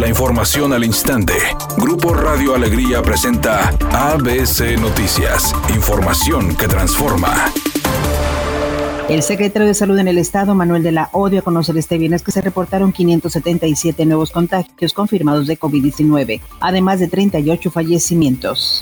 La información al instante. Grupo Radio Alegría presenta ABC Noticias. Información que transforma. El secretario de Salud en el Estado, Manuel de la O, dio a conocer este viernes que se reportaron 577 nuevos contagios confirmados de COVID-19, además de 38 fallecimientos.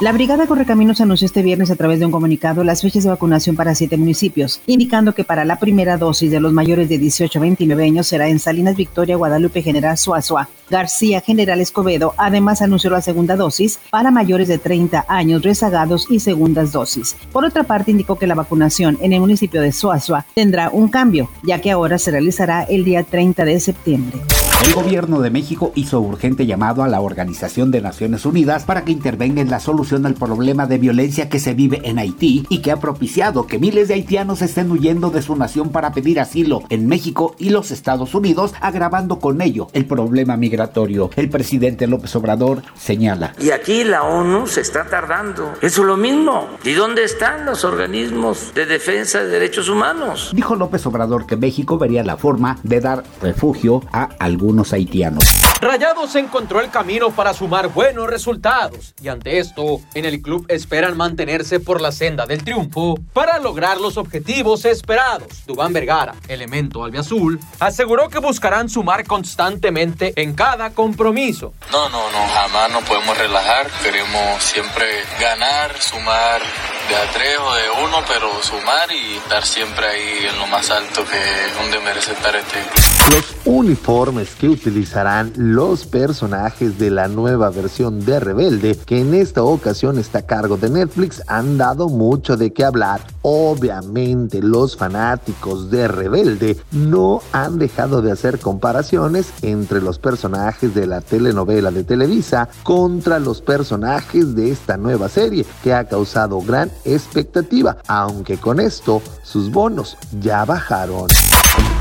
La Brigada Correcaminos anunció este viernes a través de un comunicado las fechas de vacunación para siete municipios, indicando que para la primera dosis de los mayores de 18 a 29 años será en Salinas Victoria, Guadalupe General Suazua, García General Escobedo. Además anunció la segunda dosis para mayores de 30 años rezagados y segundas dosis. Por otra parte, indicó que la vacunación en el municipio de Suazua tendrá un cambio, ya que ahora se realizará el día 30 de septiembre. El gobierno de México hizo urgente llamado a la Organización de Naciones Unidas para que intervenga en la solución al problema de violencia que se vive en Haití y que ha propiciado que miles de haitianos estén huyendo de su nación para pedir asilo en México y los Estados Unidos, agravando con ello el problema migratorio. El presidente López Obrador señala. Y aquí la ONU se está tardando. Eso es lo mismo. ¿Y dónde están los organismos de defensa de derechos humanos? Dijo López Obrador que México vería la forma de dar refugio a algunos haitianos. Rayados encontró el camino para sumar buenos resultados y ante esto, en el club esperan mantenerse por la senda del triunfo para lograr los objetivos esperados. Dubán Vergara, elemento albiazul, aseguró que buscarán sumar constantemente en cada compromiso. No, no, no, jamás nos podemos relajar, queremos siempre ganar, sumar de a tres o de uno, pero sumar y estar siempre ahí en lo más alto que es donde merece estar este club. Los uniformes que utilizarán los personajes de la nueva versión de Rebelde, que en esta ocasión está a cargo de Netflix, han dado mucho de qué hablar. Obviamente los fanáticos de Rebelde no han dejado de hacer comparaciones entre los personajes de la telenovela de Televisa contra los personajes de esta nueva serie, que ha causado gran expectativa, aunque con esto sus bonos ya bajaron.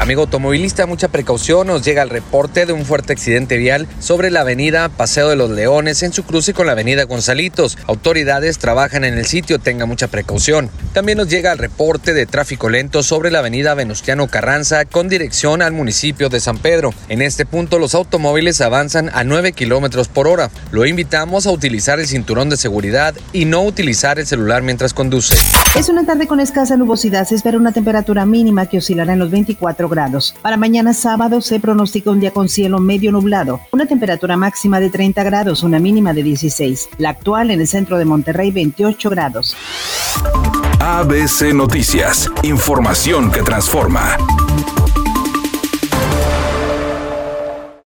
Amigo automovilista, mucha precaución. Nos llega el reporte de un fuerte accidente vial sobre la avenida Paseo de los Leones en su cruce con la avenida Gonzalitos. Autoridades trabajan en el sitio, tenga mucha precaución. También nos llega el reporte de tráfico lento sobre la avenida Venustiano Carranza con dirección al municipio de San Pedro. En este punto los automóviles avanzan a 9 kilómetros por hora. Lo invitamos a utilizar el cinturón de seguridad y no utilizar el celular mientras conduce. Es una tarde con escasa nubosidad. Se espera una temperatura mínima que oscilará en los 24 Para mañana sábado se pronostica un día con cielo medio nublado, una temperatura máxima de 30 grados, una mínima de 16. La actual en el centro de Monterrey 28 grados. ABC Noticias, información que transforma.